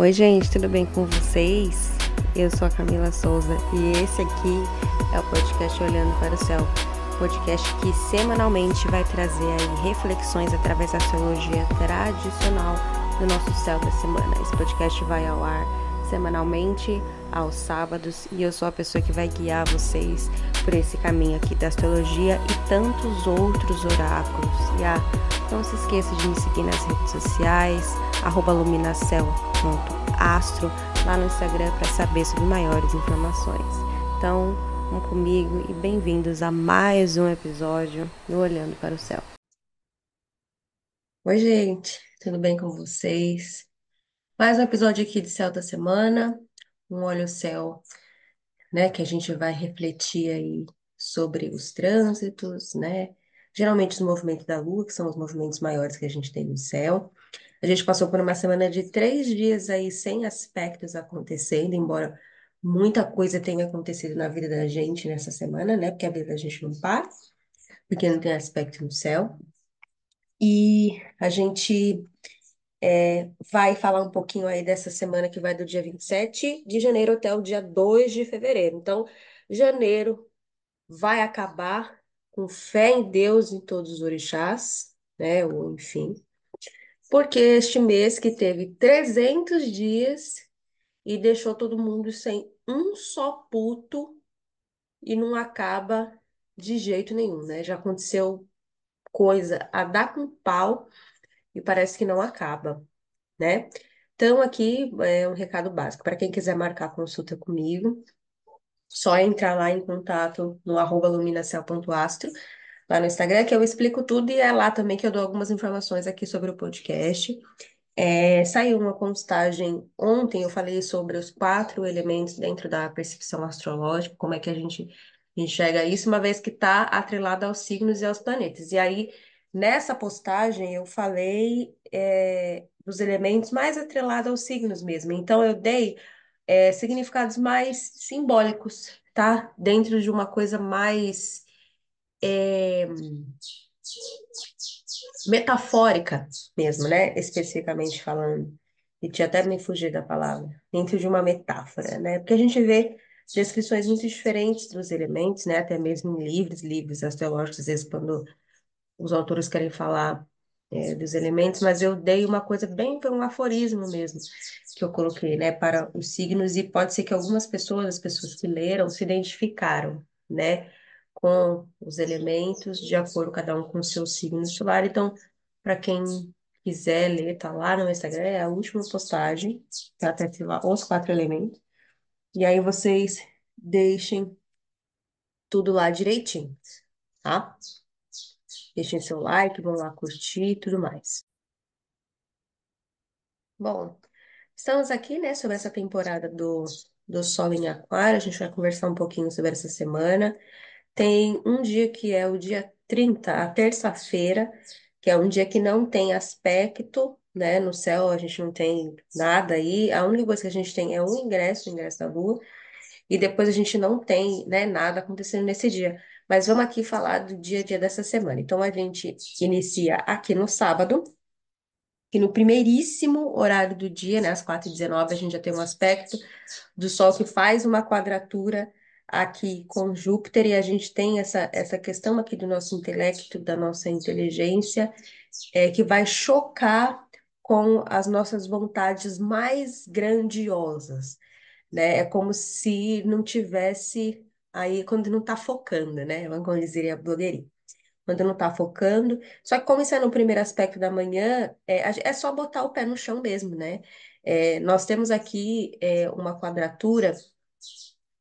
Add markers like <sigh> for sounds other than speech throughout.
Oi, gente, tudo bem com vocês? Eu sou a Camila Souza e esse aqui é o podcast Olhando para o Céu, podcast que semanalmente vai trazer aí reflexões através da astrologia tradicional do nosso céu da semana. Esse podcast vai ao ar semanalmente aos sábados e eu sou a pessoa que vai guiar vocês por esse caminho aqui da astrologia e tantos outros oráculos. E ah, não se esqueça de me seguir nas redes sociais, luminacel.astro, lá no Instagram para saber sobre maiores informações. Então, vamos comigo e bem-vindos a mais um episódio do Olhando para o Céu. Oi, gente, tudo bem com vocês? Mais um episódio aqui de Céu da Semana, um olho céu, né, que a gente vai refletir aí sobre os trânsitos, né? Geralmente os movimentos da Lua, que são os movimentos maiores que a gente tem no céu. A gente passou por uma semana de três dias aí sem aspectos acontecendo, embora muita coisa tenha acontecido na vida da gente nessa semana, né? Porque a vida da gente não para, porque não tem aspecto no céu. E a gente é, vai falar um pouquinho aí dessa semana que vai do dia 27 de janeiro até o dia 2 de fevereiro. Então, janeiro vai acabar com fé em Deus em todos os orixás, né? Ou enfim. Porque este mês que teve 300 dias e deixou todo mundo sem um só puto e não acaba de jeito nenhum, né? Já aconteceu coisa a dar com pau e parece que não acaba, né? Então, aqui é um recado básico. Para quem quiser marcar consulta comigo, só entrar lá em contato no arroba luminacel.astro, lá no Instagram, que eu explico tudo, e é lá também que eu dou algumas informações aqui sobre o podcast. É, saiu uma postagem ontem, eu falei sobre os quatro elementos dentro da percepção astrológica, como é que a gente enxerga isso, uma vez que está atrelado aos signos e aos planetas. E aí, nessa postagem, eu falei é, dos elementos mais atrelados aos signos mesmo. Então, eu dei é, significados mais simbólicos, tá? Dentro de uma coisa mais é, metafórica mesmo, né? Especificamente falando. E tinha até me fugir da palavra. Dentro de uma metáfora, né? Porque a gente vê descrições muito diferentes dos elementos, né? Até mesmo em livros, livros astrológicos, às vezes quando os autores querem falar é, dos elementos, mas eu dei uma coisa bem, um aforismo mesmo, que eu coloquei, né, para os signos, e pode ser que algumas pessoas, as pessoas que leram, se identificaram, né, com os elementos, de acordo cada um com o seu signo solar. Então, para quem quiser ler, tá lá no Instagram, é a última postagem, tá até lá os quatro elementos. E aí vocês deixem tudo lá direitinho, tá? Deixem seu like, vão lá curtir e tudo mais. Bom, estamos aqui, né, sobre essa temporada do, do Sol em Aquário. A gente vai conversar um pouquinho sobre essa semana. Tem um dia que é o dia 30, a terça-feira, que é um dia que não tem aspecto, né? No céu a gente não tem nada aí. A única coisa que a gente tem é o ingresso, o ingresso da Lua. E depois a gente não tem, né, nada acontecendo nesse dia. Mas vamos aqui falar do dia a dia dessa semana. Então, a gente inicia aqui no sábado, que no primeiríssimo horário do dia, né, às 4h19, a gente já tem um aspecto do Sol que faz uma quadratura aqui com Júpiter, e a gente tem essa, essa questão aqui do nosso intelecto, da nossa inteligência, é, que vai chocar com as nossas vontades mais grandiosas, né? É como se não tivesse Aí, quando não tá focando, né? Como dizer a blogueirinha. Quando não tá focando. Só que, como isso é no primeiro aspecto da manhã, é, é só botar o pé no chão mesmo, né? É, nós temos aqui é, uma quadratura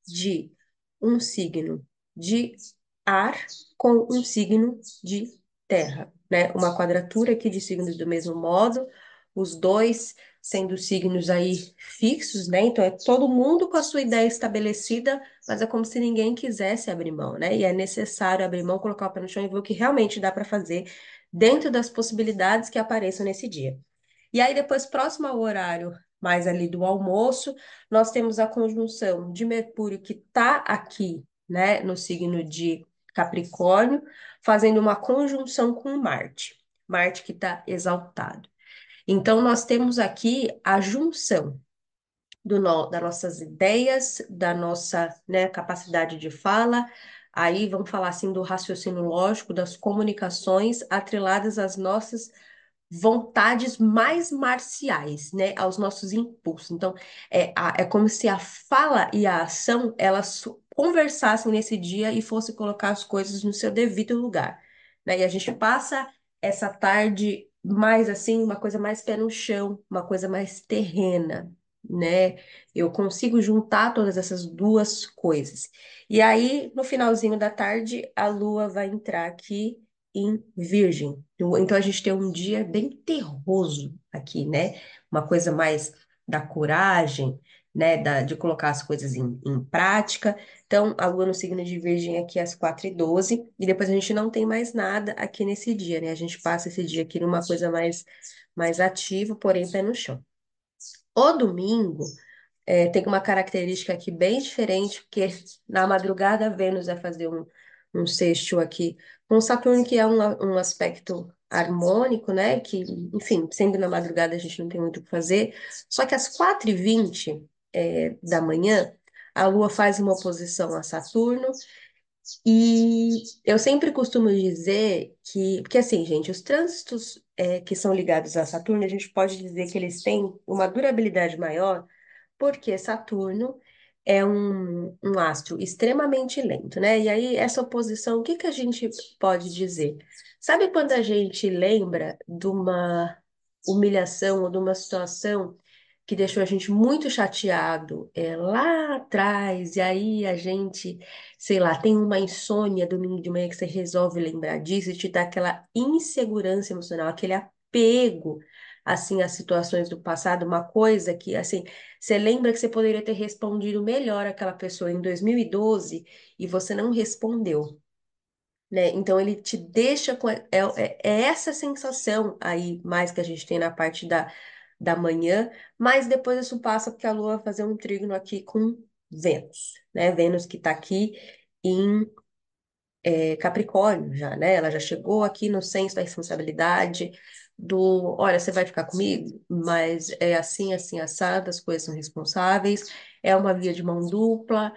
de um signo de ar com um signo de terra, né? Uma quadratura aqui de signos do mesmo modo, os dois sendo signos aí fixos, né? Então é todo mundo com a sua ideia estabelecida, mas é como se ninguém quisesse abrir mão, né? E é necessário abrir mão, colocar o pé no chão e ver o que realmente dá para fazer dentro das possibilidades que apareçam nesse dia. E aí depois, próximo ao horário mais ali do almoço, nós temos a conjunção de Mercúrio que está aqui, né, no signo de Capricórnio, fazendo uma conjunção com Marte. Marte que está exaltado. Então, nós temos aqui a junção do no, das nossas ideias, da nossa, né, capacidade de fala. Aí vamos falar assim do raciocínio lógico, das comunicações atreladas às nossas vontades mais marciais, né, aos nossos impulsos. Então, é, é como se a fala e a ação, elas conversassem nesse dia e fossem colocar as coisas no seu devido lugar, né? E a gente passa essa tarde mais assim, uma coisa mais pé no chão, uma coisa mais terrena, né? Eu consigo juntar todas essas duas coisas. E aí, no finalzinho da tarde, a lua vai entrar aqui em Virgem. Então a gente tem um dia bem terroso aqui, né? Uma coisa mais da coragem, né? Da, de colocar as coisas em, em prática. Então, a lua no signo de Virgem aqui às 4h12, e depois a gente não tem mais nada aqui nesse dia, né? A gente passa esse dia aqui numa coisa mais, mais ativa, porém pé no chão. O domingo. É, tem uma característica aqui bem diferente, porque na madrugada Vênus vai fazer um, um sextil aqui com Saturno, que é um, um aspecto harmônico, né? Que, enfim, sempre na madrugada a gente não tem muito o que fazer. Só que às 4h20 é, da manhã, a Lua faz uma oposição a Saturno, e eu sempre costumo dizer que, porque assim, gente, os trânsitos é, que são ligados a Saturno, a gente pode dizer que eles têm uma durabilidade maior porque Saturno é um, um astro extremamente lento, né? E aí, essa oposição, o que que a gente pode dizer? Sabe quando a gente lembra de uma humilhação ou de uma situação que deixou a gente muito chateado é, lá atrás, e aí a gente, sei lá, tem uma insônia domingo de manhã que você resolve lembrar disso e te dá aquela insegurança emocional, aquele apego, assim, às situações do passado, uma coisa que, assim, você lembra que você poderia ter respondido melhor àquela pessoa em 2012 e você não respondeu. Né? Então ele te deixa com é, é, é essa sensação aí mais que a gente tem na parte da, da manhã, mas depois isso passa porque a Lua vai fazer um trígono aqui com Vênus, né? Vênus que está aqui em é, Capricórnio já, né? Ela já chegou aqui no senso da responsabilidade do, olha, você vai ficar comigo, mas é assim, assim, assado, as coisas são responsáveis, é uma via de mão dupla,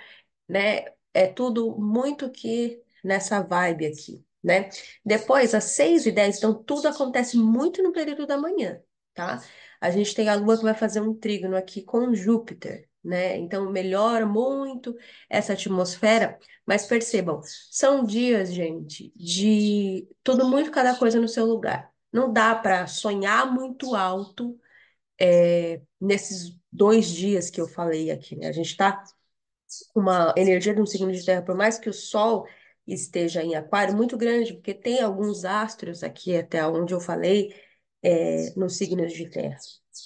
né? É tudo muito que nessa vibe aqui, né? Depois, às 6 e 10 então tudo acontece muito no período da manhã, tá? A gente tem a Lua que vai fazer um trígono aqui com Júpiter, né? Então melhora muito essa atmosfera, mas percebam, são dias, gente, de tudo muito cada coisa no seu lugar. Não dá para sonhar muito alto é, nesses dois dias que eu falei aqui, né? A gente está uma energia de um signo de terra, por mais que o Sol esteja em aquário, muito grande, porque tem alguns astros aqui, até onde eu falei, é, nos signos de terra,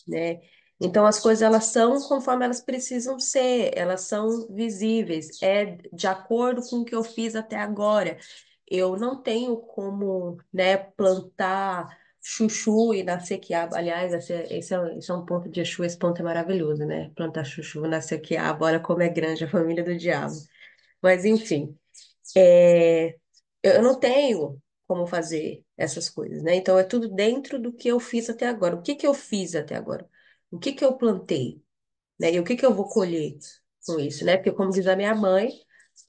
né? Então, as coisas, elas são conforme elas precisam ser, elas são visíveis, é de acordo com o que eu fiz até agora. Eu não tenho como, né, plantar chuchu e nascer quiabo. Aliás, esse, é, esse, é, esse é um ponto de Exu, esse ponto é maravilhoso, né? Plantar chuchu, nascer quiabo, olha como é grande a família do diabo. Mas, enfim, é, eu não tenho como fazer essas coisas, né? Então, é tudo dentro do que eu fiz até agora. O que que eu fiz até agora? O que que eu plantei, né? E o que que eu vou colher com isso, né? Porque, como diz a minha mãe,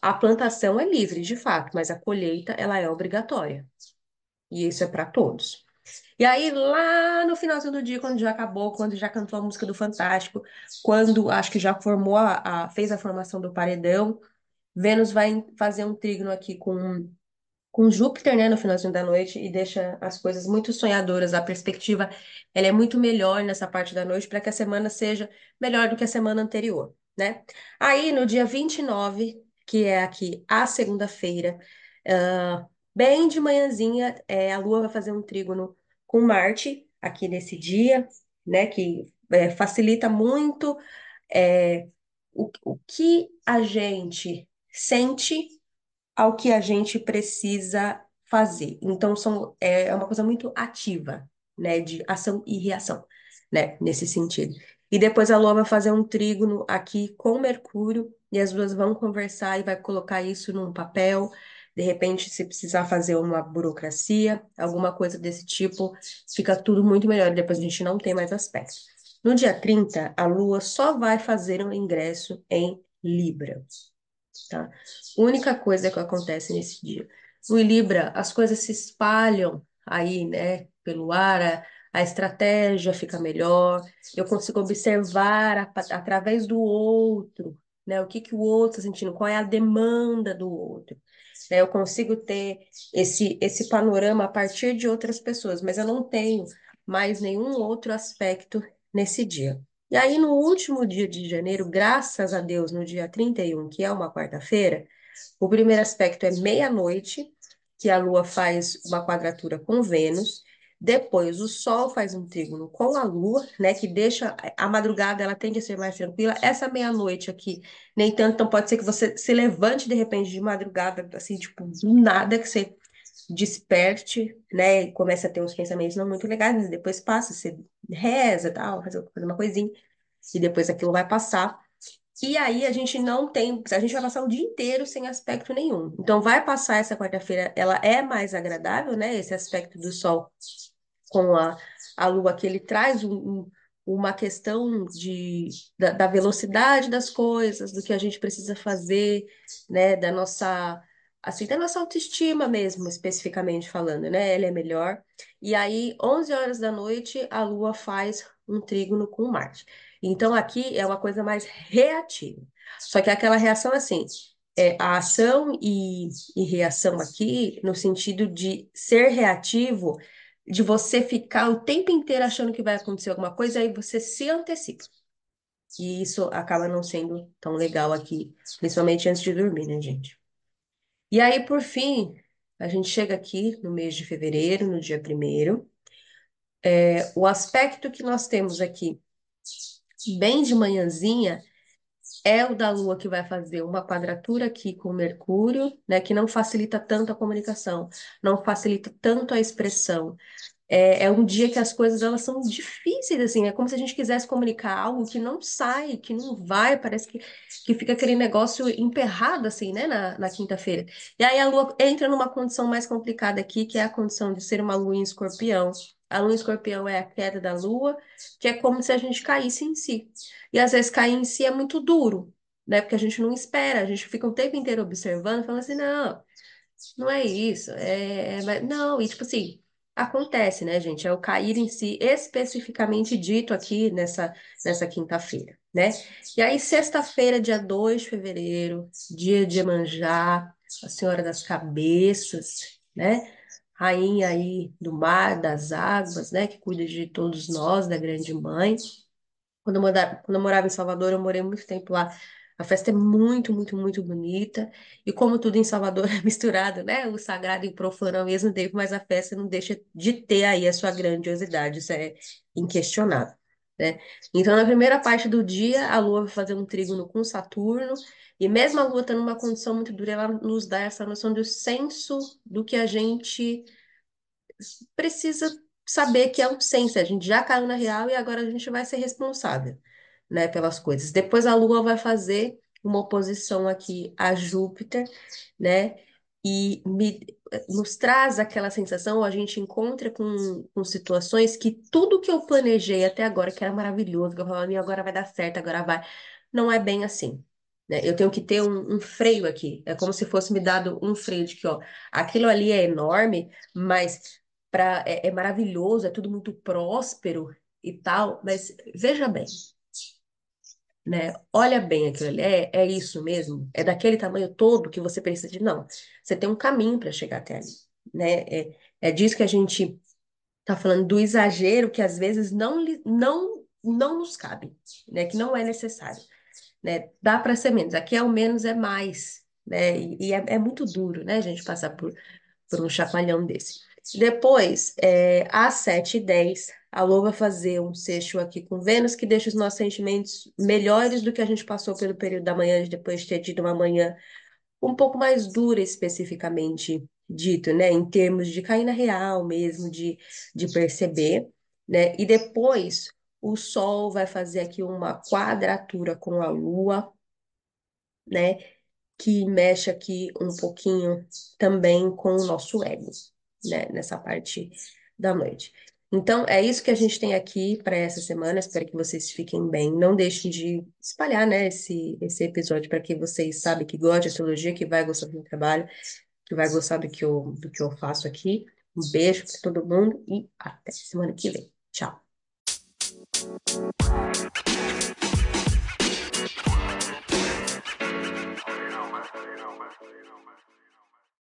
a plantação é livre, de fato, mas a colheita, ela é obrigatória. E isso é para todos. E aí, lá no finalzinho do dia, quando já acabou, quando já cantou a música do Fantástico, quando acho que já formou a, a- fez a formação do paredão, Vênus vai fazer um trígono aqui com, com Júpiter, né, no finalzinho da noite, e deixa as coisas muito sonhadoras. A perspectiva, ela é muito melhor nessa parte da noite, para que a semana seja melhor do que a semana anterior, né? Aí, no dia 29, que é aqui a segunda-feira, ah, bem de manhãzinha, é, a Lua vai fazer um trígono com Marte aqui nesse dia, né? Que é, facilita muito é, o, o que a gente sente ao que a gente precisa fazer. Então, são, é, é uma coisa muito ativa, né? De ação e reação, né? Nesse sentido. E depois a Lua vai fazer um trígono aqui com Mercúrio, e as duas vão conversar e vai colocar isso num papel. De repente, se precisar fazer uma burocracia, alguma coisa desse tipo, fica tudo muito melhor. Depois a gente não tem mais aspecto. No dia 30, a Lua só vai fazer um ingresso em Libra, tá? Única coisa que acontece nesse dia. No Libra, as coisas se espalham aí, né, pelo ar, a, a estratégia fica melhor, eu consigo observar a, através do outro, né, o que que o outro está sentindo, qual é a demanda do outro. Né, eu consigo ter esse, esse panorama a partir de outras pessoas, mas eu não tenho mais nenhum outro aspecto nesse dia. E aí, no último dia de janeiro, graças a Deus, no dia 31, que é uma quarta-feira, o primeiro aspecto é meia-noite, que a Lua faz uma quadratura com Vênus. Depois, o Sol faz um trígono com a Lua, né? Que deixa a madrugada, ela tende a ser mais tranquila. Essa meia-noite aqui, nem tanto, então pode ser que você se levante de repente de madrugada, assim, tipo, do nada, que você desperte, né? E comece a ter uns pensamentos não muito legais, mas depois passa, você reza tal, faz uma coisinha, e depois aquilo vai passar. E aí a gente não tem, a gente vai passar o dia inteiro sem aspecto nenhum. Então vai passar essa quarta-feira, ela é mais agradável, né? Esse aspecto do sol com a, a lua que ele traz um, um, uma questão de, da, da, velocidade das coisas, do que a gente precisa fazer, né? Da nossa assim, da nossa autoestima mesmo, especificamente falando, né? Ela é melhor. E aí, 11 horas da noite, a Lua faz um trígono com Marte. Então, aqui é uma coisa mais reativa. Só que aquela reação, assim, é a ação e, e reação aqui, no sentido de ser reativo, de você ficar o tempo inteiro achando que vai acontecer alguma coisa, aí você se antecipa. E isso acaba não sendo tão legal aqui, principalmente antes de dormir, né, gente? E aí, por fim, a gente chega aqui no mês de fevereiro, no dia primeiro. É, o aspecto que nós temos aqui, bem de manhãzinha, é o da Lua que vai fazer uma quadratura aqui com Mercúrio, né, que não facilita tanto a comunicação, não facilita tanto a expressão, é, é um dia que as coisas elas são difíceis, assim, é como se a gente quisesse comunicar algo que não sai, que não vai, parece que, que fica aquele negócio emperrado, assim, né, na, na quinta-feira. E aí a Lua entra numa condição mais complicada aqui, que é a condição de ser uma Lua em escorpião. A Lua em escorpião é a queda da Lua, que é como se a gente caísse em si. E às vezes cair em si é muito duro, né, porque a gente não espera, a gente fica o tempo inteiro observando, falando assim, não, não é isso, é... é não, e tipo assim acontece, né, gente? É o cair em si especificamente dito aqui nessa, nessa quinta-feira, né? E aí, sexta-feira, dia 2 de fevereiro, dia de Emanjá, a Senhora das Cabeças, né? Rainha aí do mar, das águas, né? Que cuida de todos nós, da Grande Mãe. Quando eu, morava, quando eu morava em Salvador, eu morei muito tempo lá a festa é muito, muito, muito bonita. E como tudo em Salvador <laughs> é misturado, né? O sagrado e o profano ao mesmo tempo, mas a festa não deixa de ter aí a sua grandiosidade. Isso é inquestionável, né? Então, na primeira parte do dia, a Lua vai fazer um trígono com Saturno. E mesmo a Lua estando numa condição muito dura, ela nos dá essa noção do senso do que a gente precisa saber que é o senso. A gente já caiu na real e agora a gente vai ser responsável né, pelas coisas. Depois a Lua vai fazer uma oposição aqui a Júpiter, né? E me, nos traz aquela sensação, a gente encontra com, com situações que tudo que eu planejei até agora, que era maravilhoso, que eu falava, agora vai dar certo, agora vai, não é bem assim. Né? Eu tenho que ter um, um, freio aqui. É como se fosse me dado um freio de que, ó, aquilo ali é enorme, mas pra, é, é maravilhoso, é tudo muito próspero e tal, mas veja bem, né? Olha bem aquilo ali, é, é isso mesmo? É daquele tamanho todo que você precisa de. Não, você tem um caminho para chegar até ali, né? É, é disso que a gente está falando do exagero que às vezes não, não, não nos cabe, né? Que não é necessário, né? Dá para ser menos, aqui é o menos é mais, né? E, e é, é muito duro, né? A gente passar por, por um chacoalhão desse. Depois, é, às 7h10, a Lua vai fazer um sexto aqui com Vênus, que deixa os nossos sentimentos melhores do que a gente passou pelo período da manhã, depois de ter tido uma manhã um pouco mais dura, especificamente dito, né? Em termos de cair na real mesmo, de, de perceber, né? E depois o Sol vai fazer aqui uma quadratura com a Lua, né? Que mexe aqui um pouquinho também com o nosso ego, né? Nessa parte da noite. Então, é isso que a gente tem aqui para essa semana. Espero que vocês fiquem bem. Não deixem de espalhar, né, esse, esse episódio para quem vocês sabem que gosta de astrologia, que vai gostar do meu trabalho, que vai gostar do que eu, do que eu faço aqui. Um beijo para todo mundo e até semana que vem. Tchau.